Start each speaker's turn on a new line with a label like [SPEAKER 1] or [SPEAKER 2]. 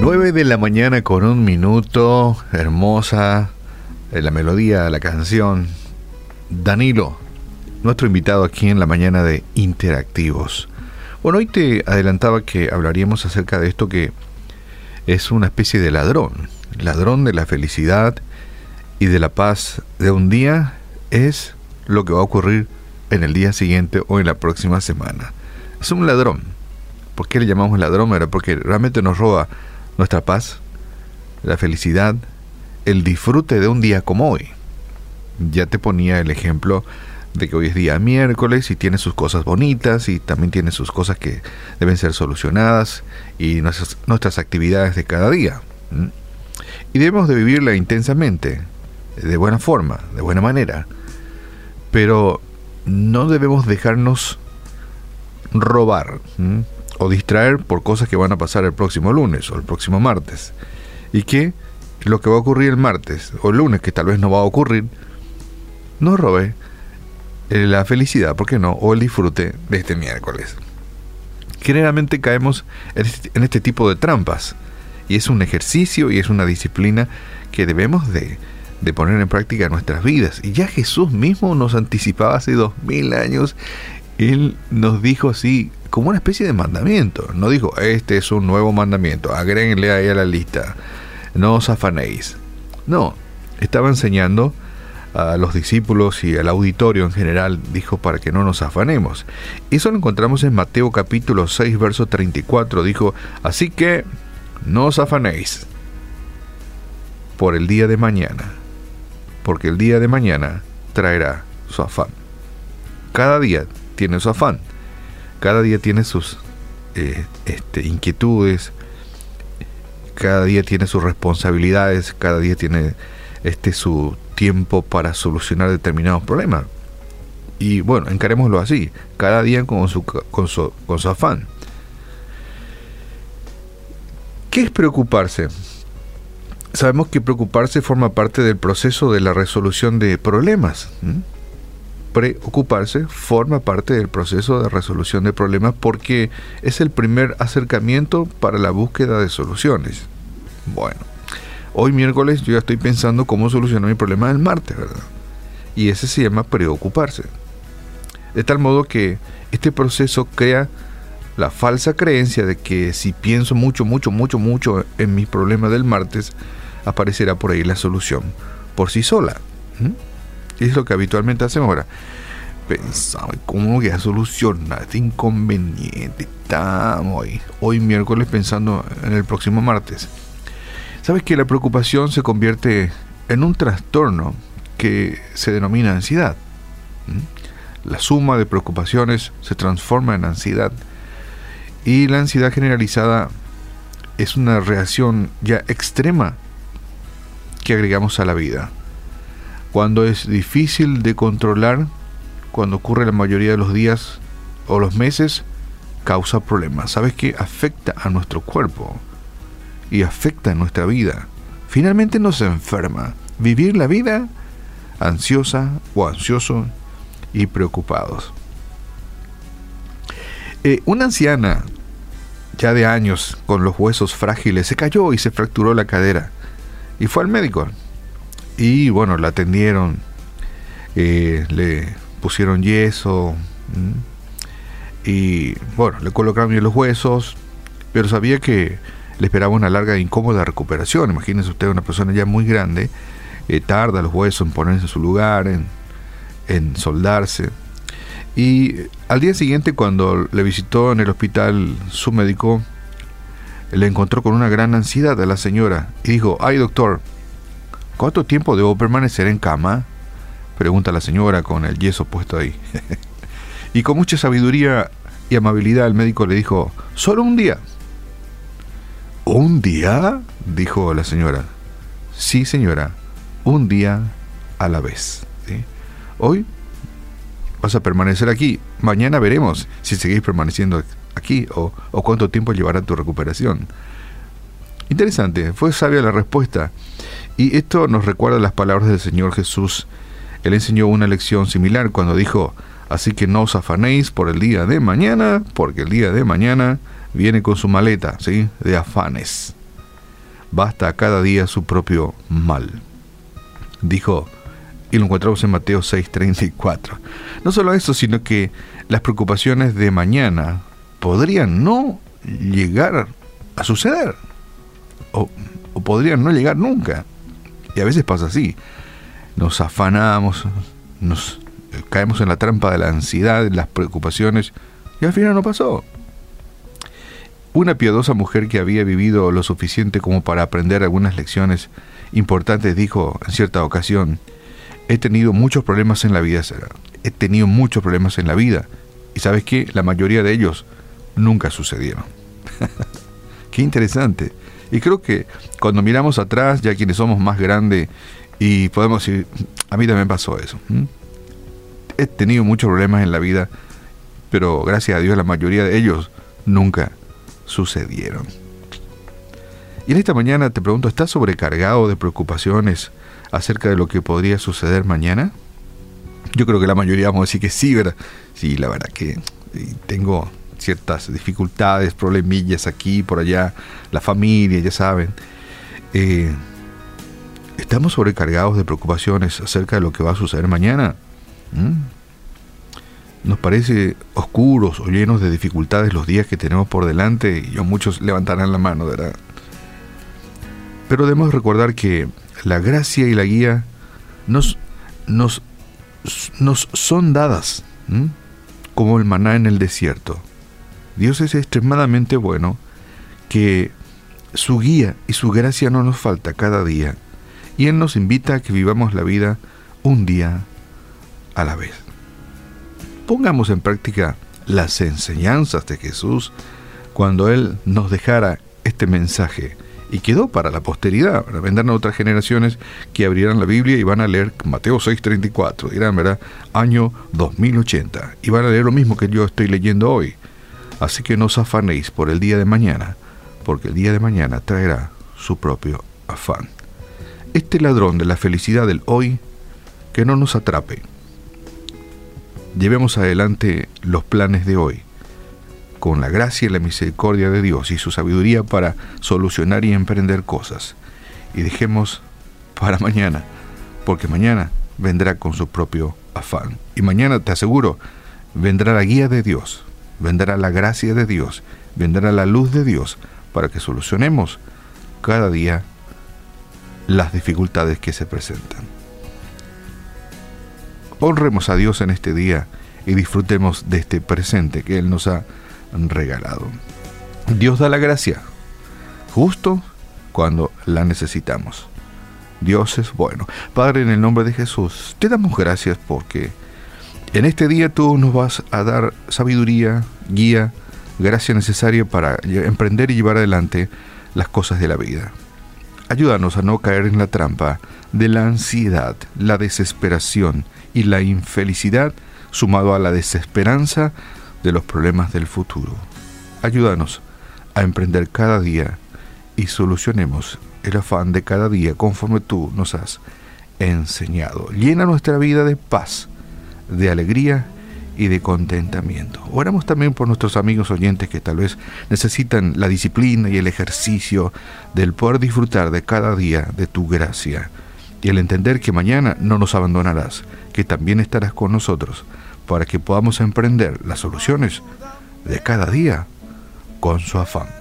[SPEAKER 1] 9 de la mañana con un minuto, hermosa eh, la melodía, la canción. Danilo, nuestro invitado aquí en la mañana de Interactivos. Bueno, hoy te adelantaba que hablaríamos acerca de esto que es una especie de ladrón, ladrón de la felicidad y de la paz de un día es lo que va a ocurrir en el día siguiente o en la próxima semana. Es un ladrón. ¿Por qué le llamamos ladrón? Era porque realmente nos roba nuestra paz, la felicidad, el disfrute de un día como hoy. Ya te ponía el ejemplo de que hoy es día miércoles y tiene sus cosas bonitas y también tiene sus cosas que deben ser solucionadas y nuestras, nuestras actividades de cada día. Y debemos de vivirla intensamente, de buena forma, de buena manera. Pero no debemos dejarnos robar o distraer por cosas que van a pasar el próximo lunes o el próximo martes. Y que lo que va a ocurrir el martes o el lunes, que tal vez no va a ocurrir, no robe eh, la felicidad, ¿por qué no? O el disfrute de este miércoles. Generalmente caemos este, en este, tipo de trampas y es un ejercicio y es una disciplina que debemos de, de poner en práctica en nuestras vidas. Y ya Jesús mismo nos anticipaba hace dos mil años, Él nos dijo así, como una especie de mandamiento. No dijo, este es un nuevo mandamiento, agréguenle ahí a la lista, no os afanéis. No, estaba enseñando a los discípulos y al auditorio en general, dijo, para que no nos afanemos. Eso lo encontramos en Mateo capítulo 6, verso 34, dijo, así que no os afanéis por el día de mañana, porque el día de mañana traerá su afán. Cada día tiene su afán cada día tiene sus eh, este, inquietudes, cada día tiene sus responsabilidades, cada día tiene este, su tiempo para solucionar determinados problemas. Y bueno, encarémoslo así, cada día con su, con su, con su afán. ¿Qué es preocuparse? Sabemos que preocuparse forma parte del proceso de la resolución de problemas preocuparse forma parte del proceso de resolución de problemas porque es el primer acercamiento para la búsqueda de soluciones. Bueno, hoy miércoles yo ya estoy pensando cómo solucionar mi problema del martes, ¿verdad? Y ese se llama preocuparse. De tal modo que este proceso crea la falsa creencia de que si pienso mucho, mucho, mucho, mucho en mi problema del martes, aparecerá por ahí la solución por sí sola es lo que habitualmente hacemos ahora. Pensamos, ¿cómo voy a solucionar este inconveniente? Estamos hoy, hoy miércoles pensando en el próximo martes. ¿Sabes que la preocupación se convierte en un trastorno que se denomina ansiedad? La suma de preocupaciones se transforma en ansiedad y la ansiedad generalizada es una reacción ya extrema que agregamos a la vida cuando es difícil de controlar, cuando ocurre la mayoría de los días o los meses, causa problemas. ¿Sabes qué? Afecta a nuestro cuerpo y afecta a nuestra vida. Finalmente nos enferma. Vivir la vida ansiosa o ansioso y preocupados. Eh, una anciana, ya de años, con los huesos frágiles, se cayó y se fracturó la cadera. Y fue al médico. Y bueno, la atendieron, eh, le pusieron yeso y bueno, le colocaron bien los huesos, pero sabía que le esperaba una larga e incómoda recuperación. Imagínense usted una persona ya muy grande, eh, tarda los huesos en ponerse en su lugar, en, en soldarse. Y al día siguiente, cuando le visitó en el hospital su médico, le encontró con una gran ansiedad a la señora y dijo, ay doctor, ¿Cuánto tiempo debo permanecer en cama? Pregunta la señora con el yeso puesto ahí. y con mucha sabiduría y amabilidad el médico le dijo, solo un día. ¿Un día? dijo la señora. Sí, señora, un día a la vez. Hoy vas a permanecer aquí. Mañana veremos si seguís permaneciendo aquí o, o cuánto tiempo llevará tu recuperación. Interesante, fue sabia la respuesta. Y esto nos recuerda las palabras del Señor Jesús. Él enseñó una lección similar cuando dijo, así que no os afanéis por el día de mañana, porque el día de mañana viene con su maleta, ¿sí? De afanes. basta cada día su propio mal. Dijo, y lo encontramos en Mateo 6:34. No solo eso, sino que las preocupaciones de mañana podrían no llegar a suceder, o, podrían no llegar nunca. Y a veces pasa así. Nos afanamos, nos caemos en la trampa de la ansiedad, de las preocupaciones, y al final no pasó. Una piadosa mujer que había vivido lo suficiente como para aprender algunas lecciones importantes dijo en cierta ocasión, he tenido muchos problemas en la vida, he tenido muchos problemas en la vida, y sabes qué, la mayoría de ellos nunca sucedieron. qué interesante. Y creo que cuando miramos atrás, ya quienes somos más grandes, y podemos decir, a mí también pasó eso he tenido muchos problemas en la vida, pero gracias a Dios la mayoría de ellos nunca sucedieron. Y en esta mañana te pregunto, ¿estás sobrecargado de preocupaciones acerca de lo que podría suceder mañana? Yo creo que la mayoría vamos a decir que sí, ¿verdad? Sí, la verdad que tengo ciertas dificultades, problemillas aquí, por allá, la familia, ya saben. Eh, ¿Estamos sobrecargados de preocupaciones acerca de lo que va a suceder mañana? ¿Mm? Nos parece oscuros o llenos de dificultades los días que tenemos por delante y muchos levantarán la mano, ¿verdad? Pero debemos recordar que la gracia y la guía nos, nos, nos son dadas como el maná en el desierto. Dios es extremadamente bueno que su guía y su gracia no nos falta cada día y Él nos invita a que vivamos la vida un día a la vez. Pongamos en práctica las enseñanzas de Jesús cuando Él nos dejara este mensaje y quedó para la posteridad. Vendrán otras generaciones que abrirán la Biblia y van a leer Mateo 6:34, dirán, ¿verdad? Año 2080, y van a leer lo mismo que yo estoy leyendo hoy. Así que no os afanéis por el día de mañana, porque el día de mañana traerá su propio afán. Este ladrón de la felicidad del hoy, que no nos atrape, llevemos adelante los planes de hoy, con la gracia y la misericordia de Dios y su sabiduría para solucionar y emprender cosas. Y dejemos para mañana, porque mañana vendrá con su propio afán. Y mañana, te aseguro, vendrá la guía de Dios, vendrá la gracia de Dios, vendrá la luz de Dios para que solucionemos cada día las dificultades que se presentan. Honremos a Dios en este día y disfrutemos de este presente que Él nos ha regalado. Dios da la gracia, justo cuando la necesitamos. Dios es bueno. Padre, en el nombre de Jesús, te damos gracias porque en este día tú nos vas a dar sabiduría, guía, gracia necesaria para emprender y llevar adelante las cosas de la vida. Ayúdanos a no caer en la trampa de la ansiedad, la desesperación y la infelicidad sumado a la desesperanza de los problemas del futuro. Ayúdanos a emprender cada día y solucionemos el afán de cada día conforme tú nos has enseñado. Llena nuestra vida de paz, de alegría y de contentamiento. Oramos también por nuestros amigos oyentes que tal vez necesitan la disciplina y el ejercicio del poder disfrutar de cada día de tu gracia y el entender que mañana no nos abandonarás, que también estarás con nosotros para que podamos emprender las soluciones de cada día con su afán.